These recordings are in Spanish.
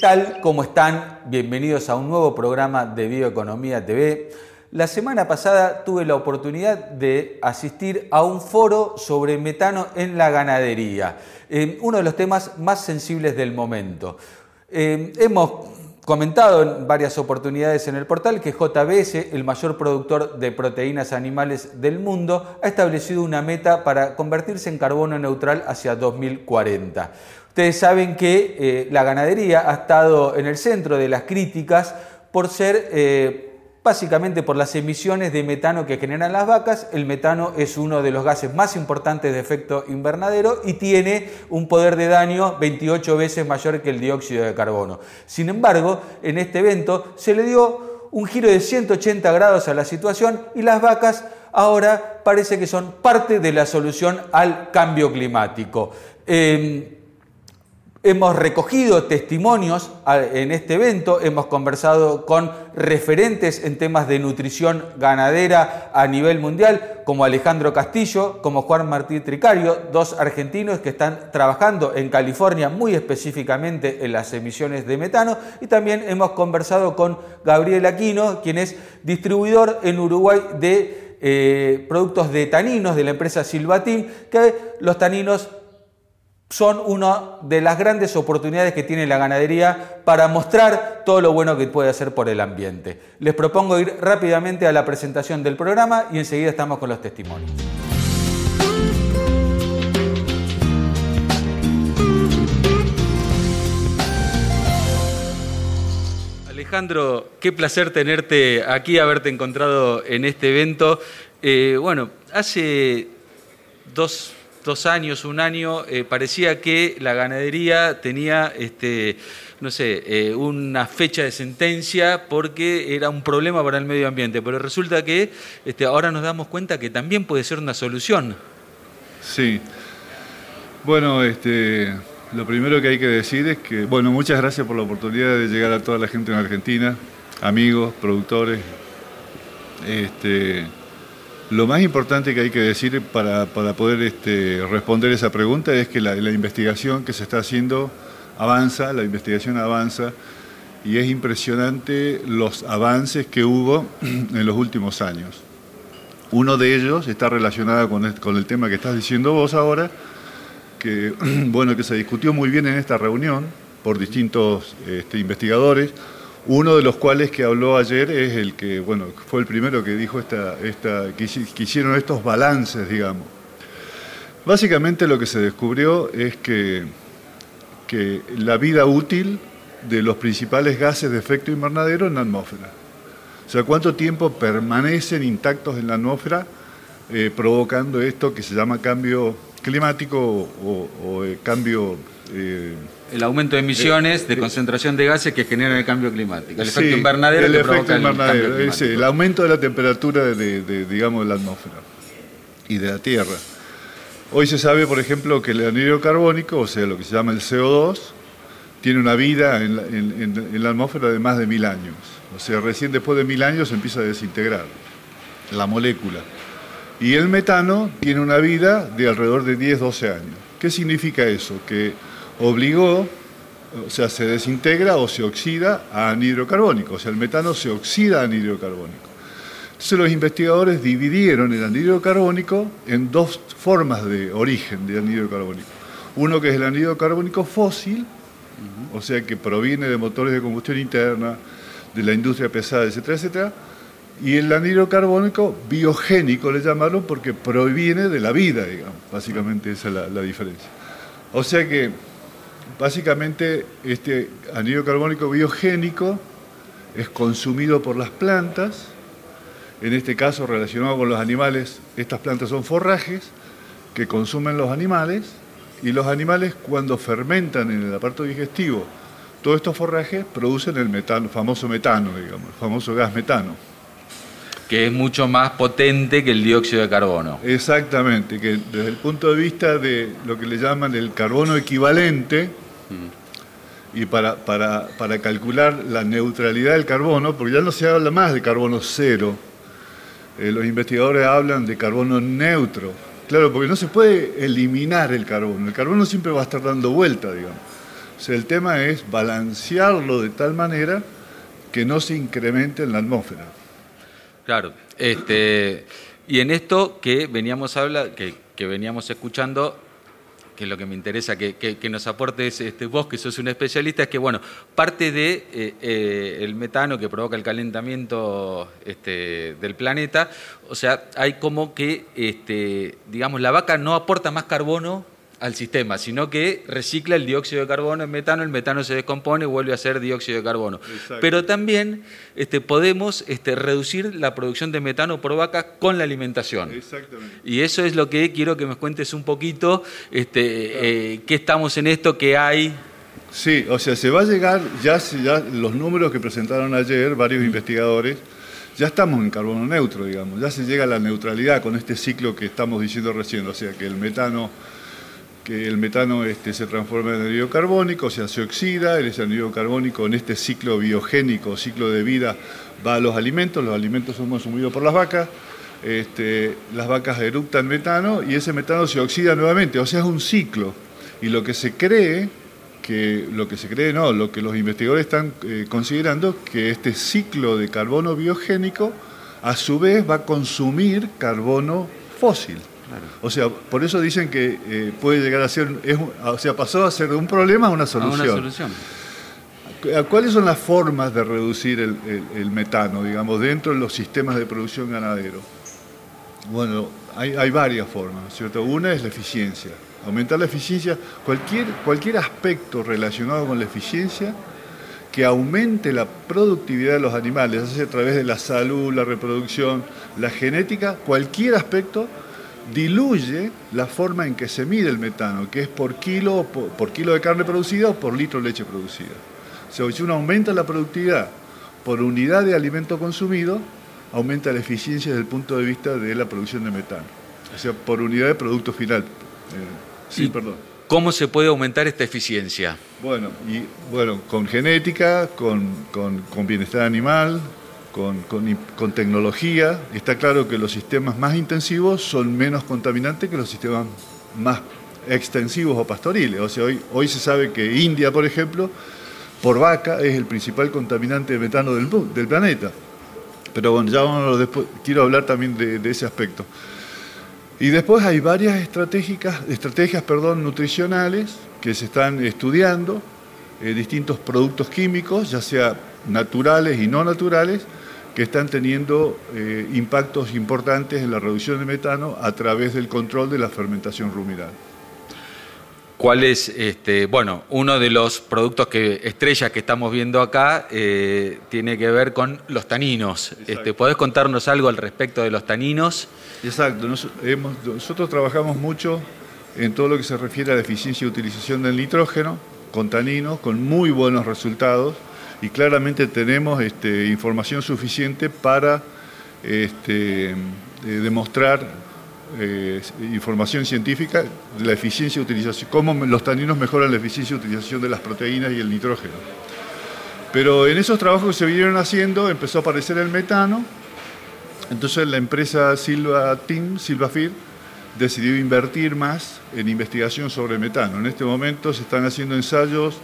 tal? ¿Cómo están? Bienvenidos a un nuevo programa de Bioeconomía TV. La semana pasada tuve la oportunidad de asistir a un foro sobre metano en la ganadería, eh, uno de los temas más sensibles del momento. Eh, hemos comentado en varias oportunidades en el portal que JBS, el mayor productor de proteínas animales del mundo, ha establecido una meta para convertirse en carbono neutral hacia 2040. Ustedes saben que eh, la ganadería ha estado en el centro de las críticas por ser, eh, básicamente por las emisiones de metano que generan las vacas. El metano es uno de los gases más importantes de efecto invernadero y tiene un poder de daño 28 veces mayor que el dióxido de carbono. Sin embargo, en este evento se le dio un giro de 180 grados a la situación y las vacas ahora parece que son parte de la solución al cambio climático. Em, Hemos recogido testimonios en este evento, hemos conversado con referentes en temas de nutrición ganadera a nivel mundial, como Alejandro Castillo, como Juan Martí Tricario, dos argentinos que están trabajando en California muy específicamente en las emisiones de metano, y también hemos conversado con Gabriel Aquino, quien es distribuidor en Uruguay de eh, productos de taninos de la empresa Silvatín, que los taninos son una de las grandes oportunidades que tiene la ganadería para mostrar todo lo bueno que puede hacer por el ambiente. Les propongo ir rápidamente a la presentación del programa y enseguida estamos con los testimonios. Alejandro, qué placer tenerte aquí, haberte encontrado en este evento. Eh, bueno, hace dos dos años, un año, eh, parecía que la ganadería tenía, este, no sé, eh, una fecha de sentencia porque era un problema para el medio ambiente, pero resulta que este, ahora nos damos cuenta que también puede ser una solución. Sí. Bueno, este, lo primero que hay que decir es que, bueno, muchas gracias por la oportunidad de llegar a toda la gente en Argentina, amigos, productores. Este, lo más importante que hay que decir para, poder este, responder esa pregunta es que la, investigación que se está haciendo avanza, la investigación avanza y es impresionante los avances que hubo en los últimos años. Uno de ellos está relacionado con el, con el tema que estás diciendo vos ahora, que, bueno, que se discutió muy bien en esta reunión por distintos este, investigadores uno de los cuales que habló ayer es el que, bueno, fue el primero que dijo esta, esta, que hicieron estos balances, digamos. Básicamente lo que se descubrió es que, que la vida útil de los principales gases de efecto invernadero en la atmósfera. O sea, cuánto tiempo permanecen intactos en la atmósfera eh, provocando esto que se llama cambio climático o, eh, cambio... Eh, el aumento de emisiones de concentración de gases que generan el cambio climático. El efecto invernadero el efecto invernadero, el, aumento de la temperatura de, digamos, de la atmósfera y de la Tierra. Hoy se sabe, por ejemplo, que el anhídrido carbónico, o sea, lo que se llama el CO2, tiene una vida en la, en la atmósfera de más de mil años. O sea, recién después de mil años se empieza a desintegrar la molécula. Y el metano tiene una vida de alrededor de 10-12 años. ¿Qué significa eso? Que obligó, o sea, se desintegra o se oxida a anhídrido carbónico, o sea, el metano se oxida a anhídrido carbónico. Entonces los investigadores dividieron el anhídrido carbónico en dos formas de origen de anhídrido carbónico. Uno que es el anhídrido carbónico fósil, o sea, que proviene de motores de combustión interna, de la industria pesada, etcétera, etcétera, y el anhídrido carbónico biogénico le llamaron porque proviene de la vida, digamos. Básicamente esa es la, la diferencia. O sea que Básicamente, este anhídrido carbónico biogénico es consumido por las plantas, en este caso relacionado con los animales, estas plantas son forrajes que consumen los animales y los animales cuando fermentan en el aparato digestivo todos estos forrajes producen el metano, famoso metano, digamos, el famoso gas metano. Que es mucho más potente que el dióxido de carbono. Exactamente, que desde el punto de vista de lo que le llaman el carbono equivalente, y para, para, para, calcular la neutralidad del carbono, porque ya no se habla más de carbono cero, eh, los investigadores hablan de carbono neutro. Claro, porque no se puede eliminar el carbono, el carbono siempre va a estar dando vuelta, digamos. O sea, el tema es balancearlo de tal manera que no se incremente en la atmósfera. Claro, este, y en esto que veníamos a hablar, que, que veníamos escuchando, que es lo que me interesa que, nos aportes este, vos, que sos un especialista, es que, bueno, parte de eh, eh, el metano que provoca el calentamiento este, del planeta, o sea, hay como que, este, digamos, la vaca no aporta más carbono al sistema, sino que recicla el dióxido de carbono en metano, el metano se descompone y vuelve a ser dióxido de carbono. Pero también este, podemos este, reducir la producción de metano por vaca con la alimentación. Exactamente. Y eso es lo que quiero que me cuentes un poquito, este, eh, qué estamos en esto, qué hay. Sí, o sea, se va a llegar, ya, ya los números que presentaron ayer varios investigadores, ya estamos en carbono neutro, digamos, ya se llega a la neutralidad con este ciclo que estamos diciendo recién, o sea, que el metano el metano este, se transforma en anhídrido carbónico, o sea, se oxida, el anhídrido carbónico en este ciclo biogénico, ciclo de vida, va a los alimentos, los alimentos son consumidos por las vacas, este, las vacas eructan metano y ese metano se oxida nuevamente, o sea, es un ciclo. Y lo que se cree, que lo que se cree no, lo que los investigadores están eh, considerando, que este ciclo de carbono biogénico a su vez va a consumir carbono fósil. O sea, por eso dicen que eh, puede llegar a ser, o sea, pasó a ser un problema a una solución. una solución. ¿Cuáles son las formas de reducir el, metano, digamos, dentro de los sistemas de producción ganadero? Bueno, hay, varias formas, ¿cierto? Una es la eficiencia. Aumentar la eficiencia, cualquier, cualquier aspecto relacionado con la eficiencia que aumente la productividad de los animales, a través de la salud, la reproducción, la genética, cualquier aspecto diluye la forma en que se mide el metano, que es por kilo, por, kilo de carne producida o por litro de leche producida. O sea, si uno aumenta la productividad por unidad de alimento consumido, aumenta la eficiencia desde el punto de vista de la producción de metano. O sea, por unidad de producto final. Eh, sí, perdón. ¿Cómo se puede aumentar esta eficiencia? Bueno, y, bueno con genética, con, con bienestar animal, con, con, tecnología. Está claro que los sistemas más intensivos son menos contaminantes que los sistemas más extensivos o pastoriles. O sea, hoy, hoy se sabe que India, por ejemplo, por vaca es el principal contaminante de metano del, del planeta. Pero bueno, ya vamos después, quiero hablar también de, ese aspecto. Y después hay varias estrategias, estrategias perdón, nutricionales que se están estudiando, eh, distintos productos químicos, ya sea naturales y no naturales, que están teniendo eh, impactos importantes en la reducción de metano a través del control de la fermentación ruminal. ¿Cuál es, este, bueno, uno de los productos que estrellas que estamos viendo acá eh, tiene que ver con los taninos? Este, ¿Podés contarnos algo al respecto de los taninos? Exacto, nosotros trabajamos mucho en todo lo que se refiere a la eficiencia y utilización del nitrógeno con taninos, con muy buenos resultados y claramente tenemos este, información suficiente para este, eh, demostrar eh, información científica de la eficiencia de utilización, cómo los taninos mejoran la eficiencia de utilización de las proteínas y el nitrógeno. Pero en esos trabajos que se vinieron haciendo empezó a aparecer el metano, entonces la empresa Silva Team, Silvafir, decidió invertir más en investigación sobre metano. En este momento se están haciendo ensayos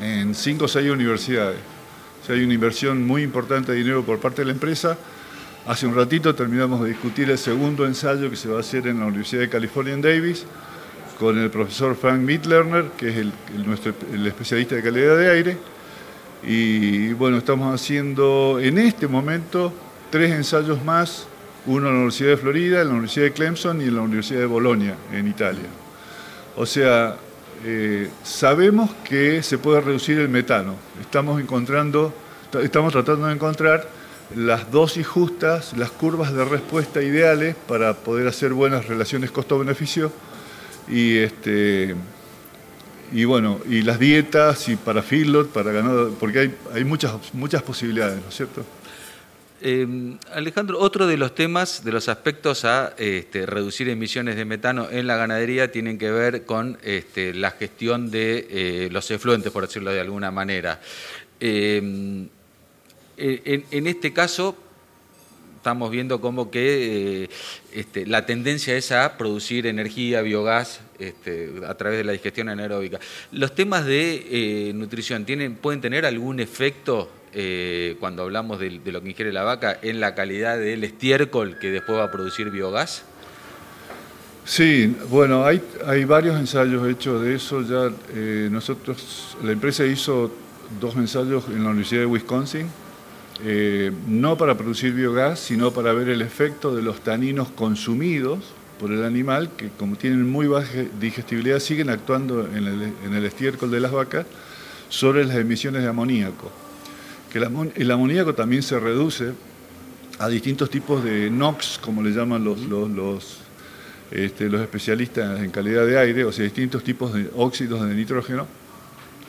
en cinco o seis universidades. O sea, hay una inversión muy importante de dinero por parte de la empresa. Hace un ratito terminamos de discutir el segundo ensayo que se va a hacer en la Universidad de California en Davis con el profesor Frank Mittlerner, que es el, nuestro, el especialista de calidad de aire. Y bueno, estamos haciendo en este momento tres ensayos más, uno en la Universidad de Florida, en la Universidad de Clemson y en la Universidad de Bolonia, en Italia. O sea, eh, sabemos que se puede reducir el metano. Estamos encontrando, estamos tratando de encontrar las dosis justas, las curvas de respuesta ideales para poder hacer buenas relaciones costo-beneficio y este y bueno, y las dietas y para feedlot, para ganado, porque hay, hay muchas, muchas posibilidades, ¿no es cierto? Em, Alejandro, otro de los temas, de los aspectos a este, reducir emisiones de metano en la ganadería tienen que ver con este, la gestión de eh, los efluentes, por decirlo de alguna manera. Em, en, este caso, estamos viendo como que eh, este, la tendencia es a producir energía, biogás, a través de la digestión anaeróbica. ¿Los temas de nutrición tienen, pueden tener algún efecto cuando hablamos de, lo que ingiere la vaca en la calidad del estiércol que después va a producir biogás? Sí, bueno, hay, varios ensayos hechos de eso. Ya nosotros, la empresa hizo dos ensayos en la Universidad de Wisconsin, eh, no para producir biogás, sino para ver el efecto de los taninos consumidos por el animal, que como tienen muy baja digestibilidad, siguen actuando en el, estiércol de las vacas sobre las emisiones de amoníaco. El, amoníaco también se reduce a distintos tipos de NOx, como le llaman los, los, este, los especialistas en calidad de aire, o sea, distintos tipos de óxidos de nitrógeno,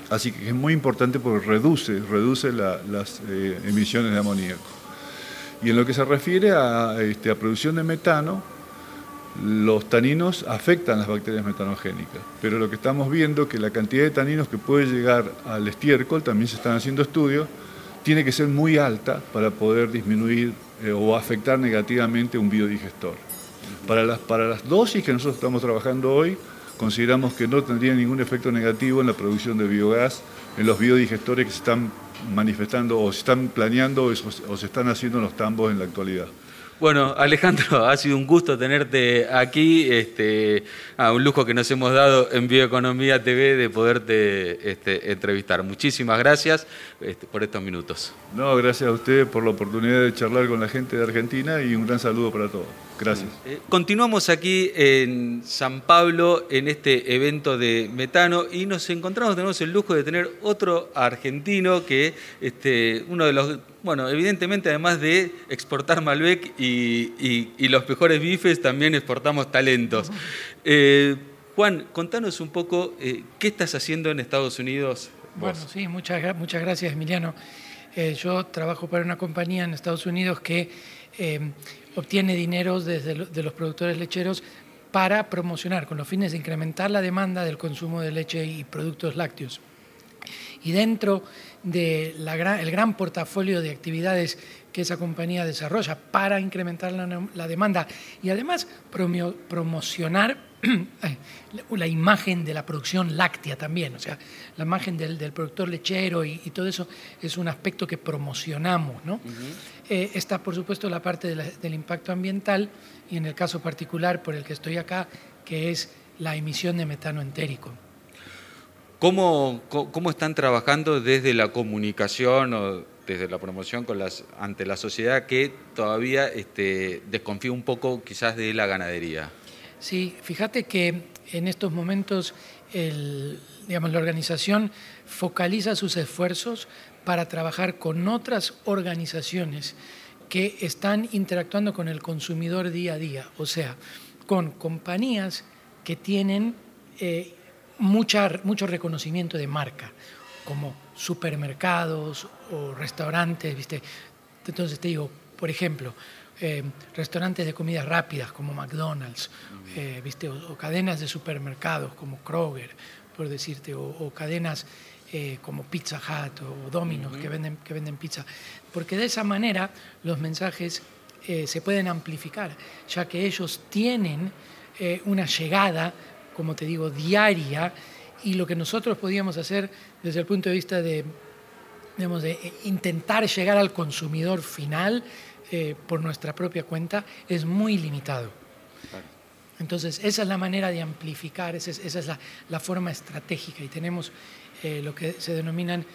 Así que es muy importante porque reduce, reduce las eh, emisiones de amoníaco. Y en lo que se refiere a, este, a producción de metano, los taninos afectan las bacterias metanogénicas, pero lo que estamos viendo es que la cantidad de taninos que puede llegar al estiércol, también se están haciendo estudios, tiene que ser muy alta para poder disminuir eh, o afectar negativamente un biodigestor. Para las, para las dosis que nosotros estamos trabajando hoy, consideramos que no tendría ningún efecto negativo en la producción de biogás, en los biodigestores que se están manifestando o se están planeando o se están haciendo en los tambos en la actualidad. Bueno, Alejandro, ha sido un gusto tenerte aquí, este, ah, un lujo que nos hemos dado en Bioeconomía TV de poderte este, entrevistar. Muchísimas gracias este, por estos minutos. No, gracias a usted por la oportunidad de charlar con la gente de Argentina y un gran saludo para todos. Gracias. Eh, continuamos aquí en San Pablo en este evento de metano y nos encontramos, tenemos el lujo de tener otro argentino que este, uno de los bueno, evidentemente además de exportar Malbec y, los mejores bifes, también exportamos talentos. Eh, Juan, contanos un poco eh, qué estás haciendo en Estados Unidos. Bueno, sí, muchas, muchas gracias, Emiliano. Eh, yo trabajo para una compañía en Estados Unidos que obtiene dinero desde de los productores lecheros para promocionar, con los fines de incrementar la demanda del consumo de leche y productos lácteos. Y dentro del el gran portafolio de actividades que esa compañía desarrolla para incrementar la, demanda y además promocionar la imagen de la producción láctea también, o sea, la imagen del, productor lechero y, todo eso es un aspecto que promocionamos. ¿no? Eh, está, por supuesto, la parte del impacto ambiental y en el caso particular por el que estoy acá, que es la emisión de metano entérico. ¿Cómo, ¿Cómo, están trabajando desde la comunicación o desde la promoción con las, ante la sociedad que todavía este, desconfía un poco quizás de la ganadería? Sí, fíjate que en estos momentos digamos, la organización focaliza sus esfuerzos para trabajar con otras organizaciones que están interactuando con el consumidor día a día, o sea, con compañías que tienen eh, mucho reconocimiento de marca, como supermercados o restaurantes, ¿viste? Entonces te digo, por ejemplo, eh, restaurantes de comidas rápidas como McDonald's, eh, ¿viste? O, cadenas de supermercados como Kroger, por decirte, o, cadenas eh, como Pizza Hut o Domino's que, venden, que venden pizza. Porque de esa manera los mensajes se pueden amplificar, ya que ellos tienen una llegada como te digo, diaria, y lo que nosotros podíamos hacer desde el punto de vista de, de intentar llegar al consumidor final eh, por nuestra propia cuenta es muy limitado. Entonces, esa es la manera de amplificar, esa es, la, forma estratégica y tenemos eh, lo que se denominan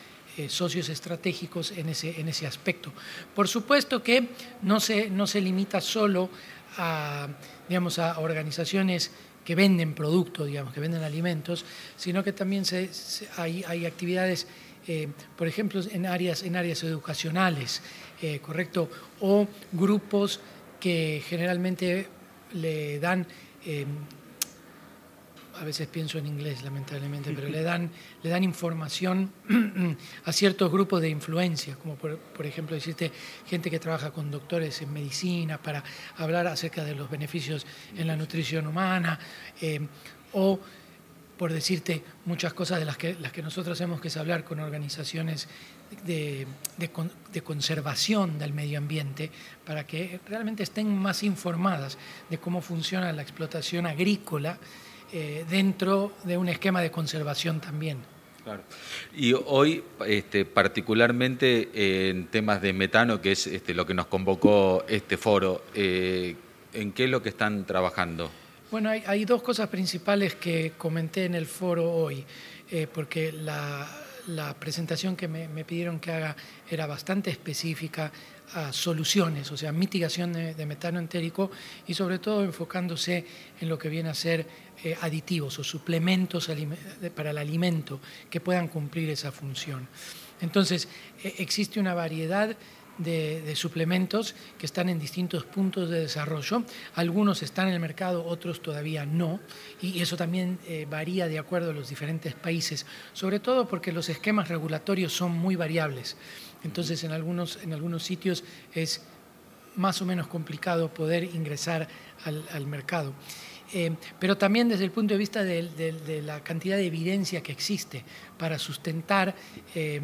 socios estratégicos en ese, en ese aspecto. Por supuesto que no se, no se limita solo a, digamos, a organizaciones que venden productos, digamos, que venden alimentos, sino que también se, hay, hay, actividades, eh, por ejemplo, en áreas, en áreas educacionales, eh, ¿correcto? O grupos que generalmente le dan eh, a veces pienso en inglés lamentablemente, pero le dan, le dan información a ciertos grupos de influencia, como por, ejemplo decirte gente que trabaja con doctores en medicina para hablar acerca de los beneficios en la nutrición humana, eh, o por decirte muchas cosas de las que, las que nosotros hacemos, que es hablar con organizaciones de, conservación del medio ambiente para que realmente estén más informadas de cómo funciona la explotación agrícola eh, dentro de un esquema de conservación también. Claro. Y hoy, este, particularmente en temas de metano, que es este, lo que nos convocó este foro, eh, ¿en qué es lo que están trabajando? Bueno, hay, dos cosas principales que comenté en el foro hoy, eh, porque la, presentación que me, pidieron que haga era bastante específica a soluciones, o sea, mitigación de, metano entérico y sobre todo enfocándose en lo que viene a ser eh, aditivos o suplementos para el alimento que puedan cumplir esa función. Entonces, e, existe una variedad de, suplementos que están en distintos puntos de desarrollo. Algunos están en el mercado, otros todavía no. Y eso también eh, varía de acuerdo a los diferentes países, sobre todo porque los esquemas regulatorios son muy variables. Entonces, en algunos, en algunos sitios es más o menos complicado poder ingresar al, mercado. Eh, pero también desde el punto de vista de, la cantidad de evidencia que existe para sustentar eh,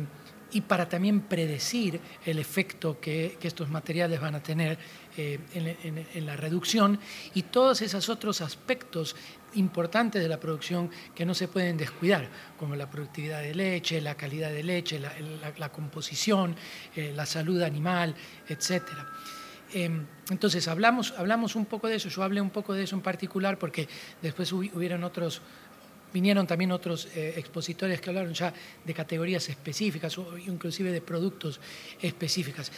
y para también predecir el efecto que, estos materiales van a tener eh, en, la reducción y todos esos otros aspectos importantes de la producción que no se pueden descuidar, como la productividad de leche, la calidad de leche, la, composición, eh, la salud animal, etc. Em, entonces, hablamos, hablamos un poco de eso, yo hablé un poco de eso en particular porque después hubieron otros Vinieron también otros eh, expositores que hablaron ya de categorías específicas o inclusive de productos específicas,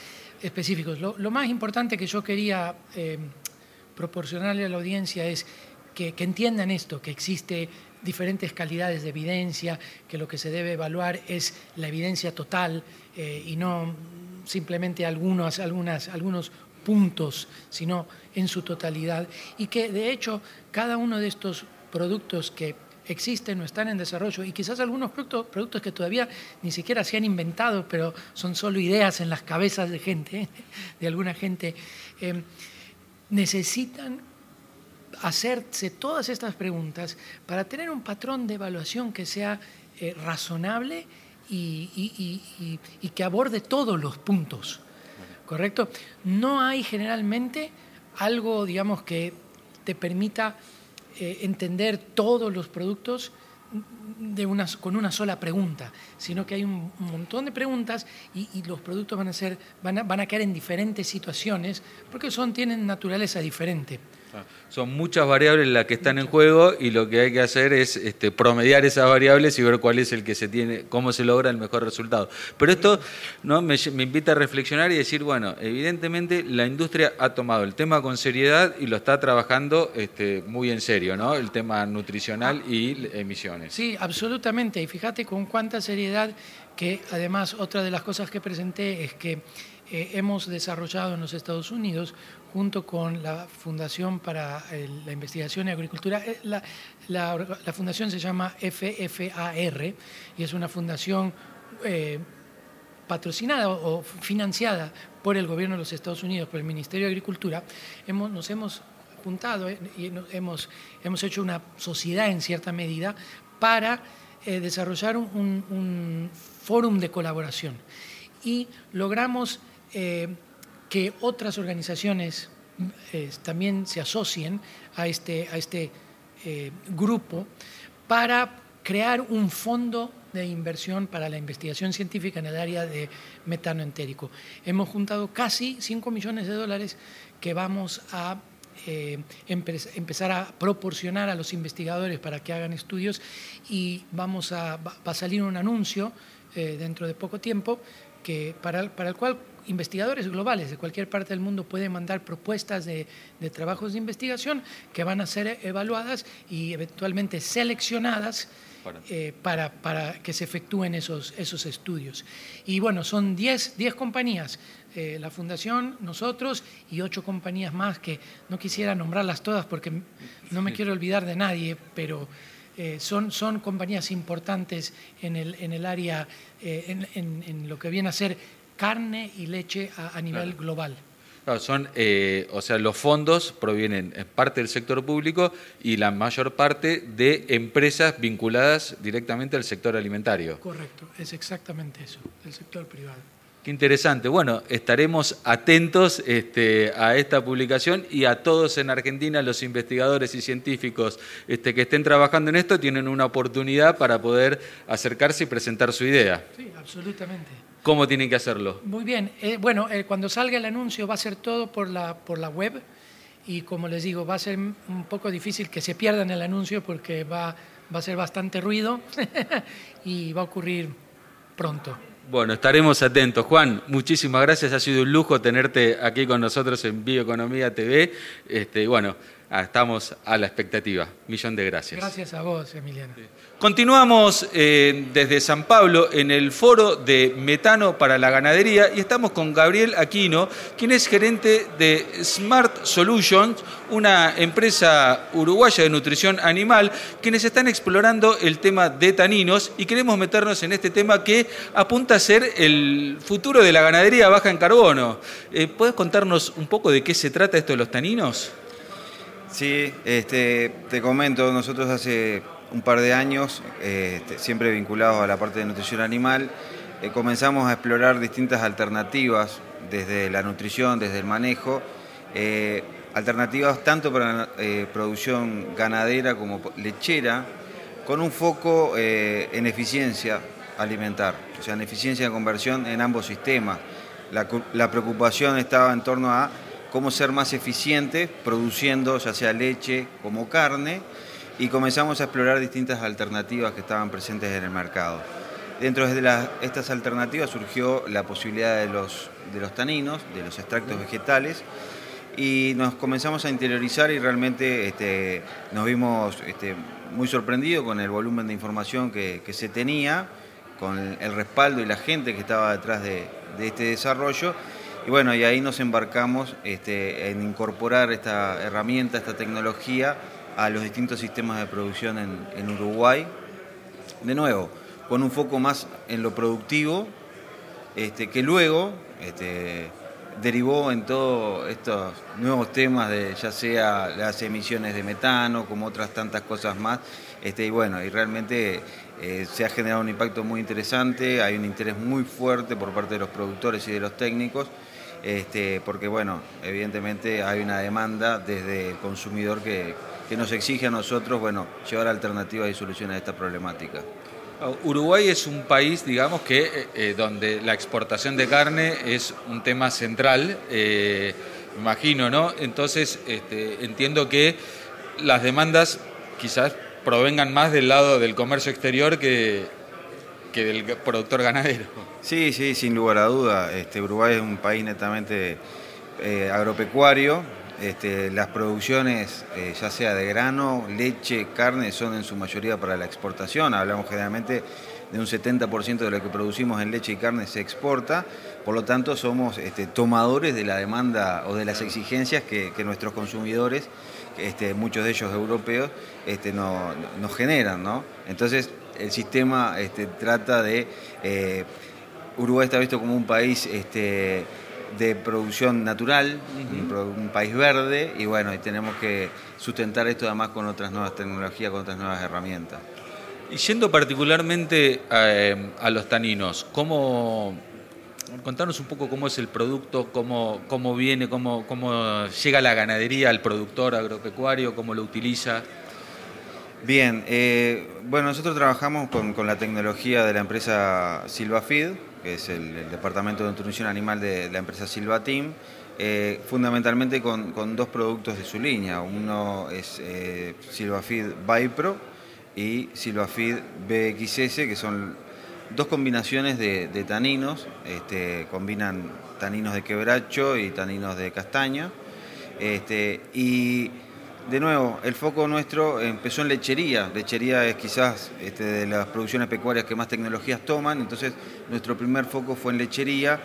específicos. Lo, más importante que yo quería eh, proporcionarle a la audiencia es que, entiendan esto, que existe diferentes calidades de evidencia, que lo que se debe evaluar es la evidencia total eh, y no simplemente algunos, algunas, algunos puntos, sino en su totalidad, y que de hecho cada uno de estos productos que existen o están en desarrollo y quizás algunos productos, productos que todavía ni siquiera se han inventado, pero son solo ideas en las cabezas de gente, de alguna gente, eh, necesitan hacerse todas estas preguntas para tener un patrón de evaluación que sea eh, razonable y, y que aborde todos los puntos. ¿Correcto? No hay generalmente algo, digamos, que te permita eh, entender todos los productos de con una sola pregunta, sino que hay un, montón de preguntas y, los productos van a, ser, van, a, van a caer en diferentes situaciones porque son, tienen naturaleza diferente. Ah, son muchas variables las que están en juego y lo que hay que hacer es este, promediar esas variables y ver cuál es el que se tiene, cómo se logra el mejor resultado. Pero esto ¿no? me, invita a reflexionar y decir, bueno, evidentemente la industria ha tomado el tema con seriedad y lo está trabajando este, muy en serio, ¿no? El tema nutricional y emisiones. Sí, absolutamente. Y fíjate con cuánta seriedad que además otra de las cosas que presenté es que eh, hemos desarrollado en los Estados Unidos, junto con la Fundación para la Investigación y Agricultura, eh, la, fundación se llama FFAR y es una fundación eh, patrocinada o financiada por el gobierno de los Estados Unidos, por el Ministerio de Agricultura. Hemos, nos hemos juntado y hemos, hemos hecho una sociedad en cierta medida para desarrollar un, un, un fórum de colaboración y logramos eh, que otras organizaciones eh, también se asocien a este, a este eh, grupo para crear un fondo de inversión para la investigación científica en el área de metano entérico. Hemos juntado casi 5 millones de dólares que vamos a empezar a proporcionar a los investigadores para que hagan estudios y vamos a, va a salir un anuncio dentro de poco tiempo que para, para el cual investigadores globales de cualquier parte del mundo pueden mandar propuestas de, trabajos de investigación que van a ser evaluadas y eventualmente seleccionadas eh, para, para, que se efectúen esos, esos estudios. Y bueno, son 10, compañías, eh, la Fundación, nosotros y ocho compañías más que no quisiera nombrarlas todas porque no me quiero olvidar de nadie, pero... Eh, son, son compañías importantes en el, en el área, en, en, en, lo que viene a ser carne y leche a, nivel global. son, eh, o sea, los fondos provienen en parte del sector público y la mayor parte de empresas vinculadas directamente al sector alimentario. Correcto, es exactamente eso, del sector privado. Qué interesante. Bueno, estaremos atentos este, a esta publicación y a todos en Argentina, los investigadores y científicos este, que estén trabajando en esto, tienen una oportunidad para poder acercarse y presentar su idea. Sí, absolutamente. ¿Cómo tienen que hacerlo? Muy bien. Eh, bueno, eh, cuando salga el anuncio va a ser todo por la, por la web y como les digo, va a ser un poco difícil que se pierdan el anuncio porque va, va a ser bastante ruido y va a ocurrir pronto. Bueno, estaremos atentos. Juan, muchísimas gracias. Ha sido un lujo tenerte aquí con nosotros en Bioeconomía TV. Este, bueno, estamos a la expectativa. Millón de gracias. Gracias a vos, Emiliano. Continuamos eh, desde San Pablo en el foro de metano para la ganadería y estamos con Gabriel Aquino, quien es gerente de Smart Solutions, una empresa uruguaya de nutrición animal, quienes están explorando el tema de taninos y queremos meternos en este tema que apunta a ser el futuro de la ganadería baja en carbono. Eh, ¿Puedes contarnos un poco de qué se trata esto de los taninos? Sí, este, te comento, nosotros hace un par de años, este, siempre vinculados a la parte de nutrición animal, eh, comenzamos a explorar distintas alternativas desde la nutrición, desde el manejo, eh, alternativas tanto para eh, producción ganadera como lechera, con un foco en eficiencia alimentar, o sea, en eficiencia de conversión en ambos sistemas. la preocupación estaba en torno a cómo ser más eficientes produciendo ya sea leche como carne y comenzamos a explorar distintas alternativas que estaban presentes en el mercado. Dentro de estas alternativas surgió la posibilidad de los, taninos, de los extractos vegetales, y nos comenzamos a interiorizar y realmente este, nos vimos este, muy sorprendidos con el volumen de información que, se tenía, con el, respaldo y la gente que estaba detrás de, de este desarrollo y bueno, y ahí nos embarcamos este, en incorporar esta herramienta, esta tecnología a los distintos sistemas de producción en, Uruguay. De nuevo, con un foco más en lo productivo, este, que luego este, derivó en todos estos nuevos temas de ya sea las emisiones de metano, como otras tantas cosas más. Y bueno, y realmente eh, se ha generado un impacto muy interesante, hay un interés muy fuerte por parte de los productores y de los técnicos este, porque bueno, evidentemente hay una demanda desde el consumidor que, nos exige a nosotros bueno, llevar alternativas y soluciones a esta problemática. Uruguay es un país, digamos, que eh, eh, donde la exportación de carne es un tema central, eh, imagino, ¿no? Entonces, este, entiendo que las demandas quizás provengan más del lado del comercio exterior que, que del productor ganadero. Sí, sí, sin lugar a duda. Este, Uruguay es un país netamente eh, agropecuario. Este, las producciones, eh, ya sea de grano, leche, carne, son en su mayoría para la exportación. Hablamos generalmente de un 70% de lo que producimos en leche y carne se exporta. Por lo tanto, somos este, tomadores de la demanda o de las exigencias que, nuestros consumidores, este, muchos de ellos europeos, este, nos generan. ¿no? Entonces, el sistema trata de... Eh, Uruguay está visto como un país este, de producción natural, un, país verde, y bueno, y tenemos que sustentar esto además con otras nuevas tecnologías, con otras nuevas herramientas. Y yendo particularmente eh, a, los taninos, ¿cómo, contanos un poco cómo es el producto, cómo, cómo viene, cómo, cómo llega la ganadería al productor agropecuario, cómo lo utiliza. Bien, eh, bueno, nosotros trabajamos con, la tecnología de la empresa Silvafeed, que es el, departamento de nutrición animal de, la empresa Silva Team, eh, fundamentalmente con, dos productos de su línea. Uno es eh, Silvafeed Bipro y Silvafeed BXS, que son dos combinaciones de, taninos, este, combinan taninos de quebracho y taninos de castaña. Este, y de nuevo, el foco nuestro empezó en lechería. Lechería es quizás este, de las producciones pecuarias que más tecnologías toman, entonces nuestro primer foco fue en lechería,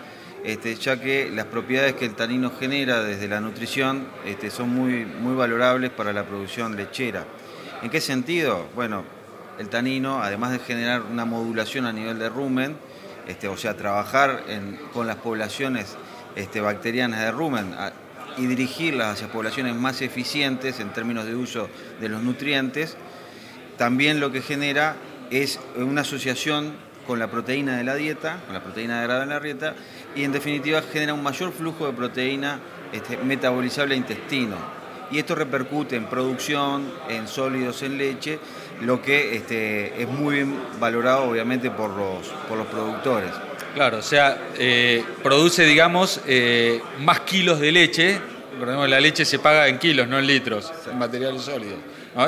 este, ya que las propiedades que el tanino genera desde la nutrición este, son muy, muy valorables para la producción lechera. ¿En qué sentido? Bueno, el tanino, además de generar una modulación a nivel de rumen, o sea, trabajar con las poblaciones este, bacterianas de rumen y dirigirlas hacia poblaciones más eficientes en términos de uso de los nutrientes, también lo que genera es una asociación con la proteína de la dieta, con la proteína de grado en la dieta, y en definitiva genera un mayor flujo de proteína este, metabolizable a intestino. Y esto repercute en producción, en sólidos, en leche, lo que este, es muy bien valorado obviamente por los, por los productores. Claro, o sea, eh, produce, digamos, eh, más kilos de leche. Recordemos la leche se paga en kilos, no en litros, en materiales sólidos.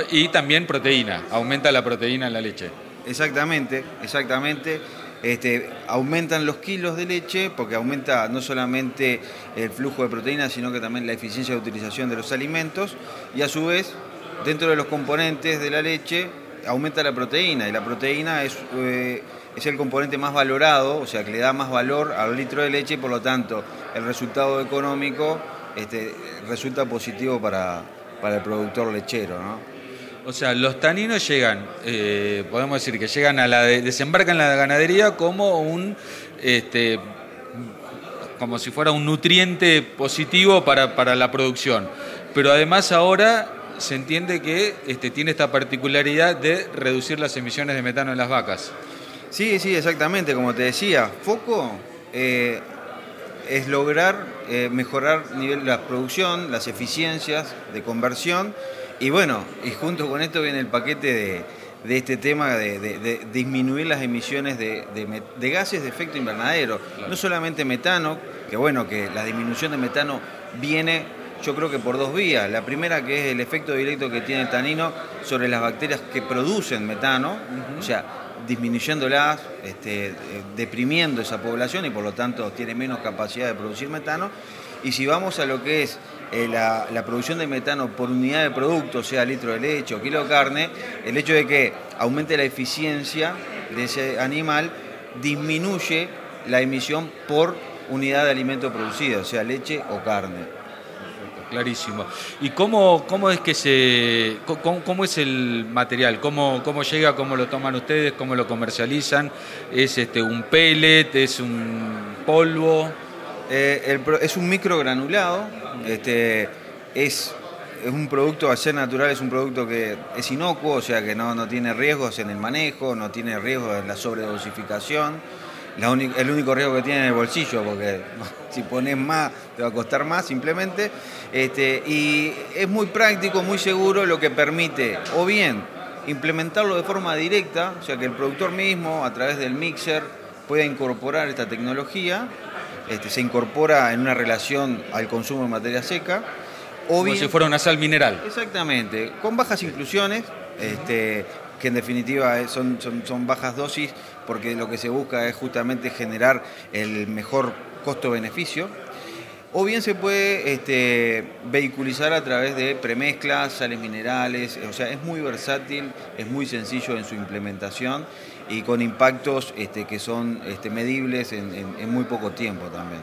Y también proteína, aumenta la proteína en la leche. Exactamente, exactamente. Este, aumentan los kilos de leche porque aumenta no solamente el flujo de proteína, sino que también la eficiencia de utilización de los alimentos y a su vez, dentro de los componentes de la leche, aumenta la proteína y la proteína es, eh, es el componente más valorado, o sea, que le da más valor al litro de leche y por lo tanto el resultado económico este, resulta positivo para, para el productor lechero. ¿no? O sea, los taninos llegan, eh, podemos decir que llegan a la desembarcan en la ganadería como un este, como si fuera un nutriente positivo para, la producción. Pero además ahora se entiende que este, tiene esta particularidad de reducir las emisiones de metano en las vacas. Sí, sí, exactamente, como te decía, foco eh, es lograr eh, mejorar nivel, la producción, las eficiencias de conversión y bueno, y junto con esto viene el paquete de, este tema de, disminuir las emisiones de, gases de efecto invernadero. No solamente metano, que bueno, que la disminución de metano viene yo creo que por dos vías. La primera que es el efecto directo que tiene el tanino sobre las bacterias que producen metano, o sea, disminuyéndolas, este, deprimiendo esa población y por lo tanto tiene menos capacidad de producir metano. Y si vamos a lo que es eh, la, producción de metano por unidad de producto, sea litro de leche o kilo de carne, el hecho de que aumente la eficiencia de ese animal disminuye la emisión por unidad de alimento producido, sea leche o carne. Clarísimo. ¿Y cómo, cómo es que se, cómo, es el material? ¿Cómo, ¿Cómo llega? ¿Cómo lo toman ustedes? ¿Cómo lo comercializan? ¿Es este un pellet? ¿Es un polvo? Eh, es un microgranulado, este, es, es un producto a ser natural, es un producto que es inocuo, o sea que no, no tiene riesgos en el manejo, no tiene riesgos en la sobredosificación. El único riesgo que tiene en el bolsillo, porque si pones más te va a costar más simplemente. Este, y es muy práctico, muy seguro, lo que permite o bien implementarlo de forma directa, o sea que el productor mismo a través del mixer pueda incorporar esta tecnología este, se incorpora en una relación al consumo de materia seca. O Como si fuera una sal mineral. Exactamente, con bajas inclusiones, este, que en definitiva son, son, bajas dosis, porque lo que se busca es justamente generar el mejor costo-beneficio. O bien se puede este, vehiculizar a través de premezclas, sales minerales, o sea, es muy versátil, es muy sencillo en su implementación y con impactos este, que son este, medibles en, muy poco tiempo también.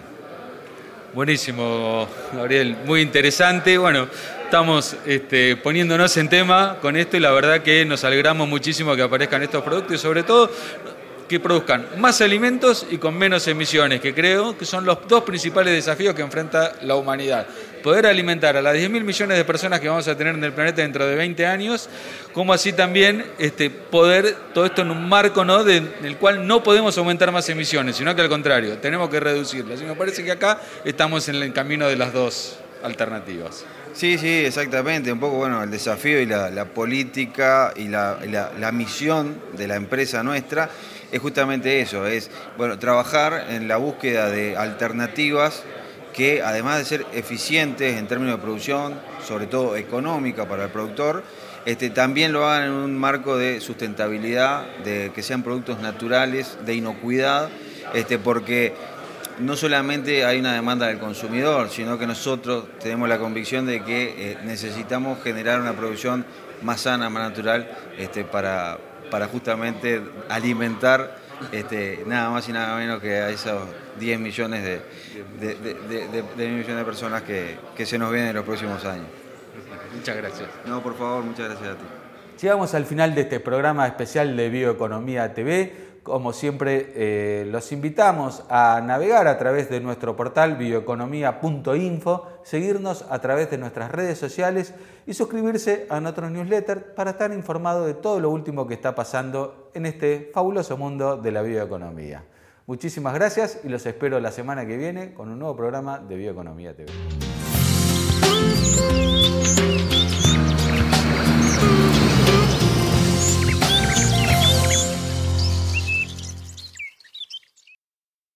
Buenísimo, Gabriel, muy interesante. Bueno, estamos este, poniéndonos en tema con esto y la verdad que nos alegramos muchísimo que aparezcan estos productos y sobre todo que produzcan más alimentos y con menos emisiones, que creo que son los dos principales desafíos que enfrenta la humanidad. Poder alimentar a las 10.000 millones de personas que vamos a tener en el planeta dentro de 20 años, como así también este, poder todo esto en un marco ¿no? en el cual no podemos aumentar más emisiones, sino que al contrario, tenemos que reducirlas. Y me parece que acá estamos en el camino de las dos alternativas. Sí, sí, exactamente. Un poco, bueno, el desafío y la, política y la, la, misión de la empresa nuestra es justamente eso, es bueno, trabajar en la búsqueda de alternativas que además de ser eficientes en términos de producción, sobre todo económica para el productor, este, también lo hagan en un marco de sustentabilidad, de que sean productos naturales, de inocuidad, este, porque no solamente hay una demanda del consumidor, sino que nosotros tenemos la convicción de que eh, necesitamos generar una producción más sana, más natural, este, para, para justamente alimentar este, nada más y nada menos que a esos 10 millones de, millones de personas que, que se nos vienen en los próximos años. Muchas gracias. No, por favor, muchas gracias a ti. Llegamos al final de este programa especial de Bioeconomía TV como siempre, eh, los invitamos a navegar a través de nuestro portal bioeconomía.info, seguirnos a través de nuestras redes sociales y suscribirse a nuestro newsletter para estar informado de todo lo último que está pasando en este fabuloso mundo de la bioeconomía. Muchísimas gracias y los espero la semana que viene con un nuevo programa de Bioeconomía TV.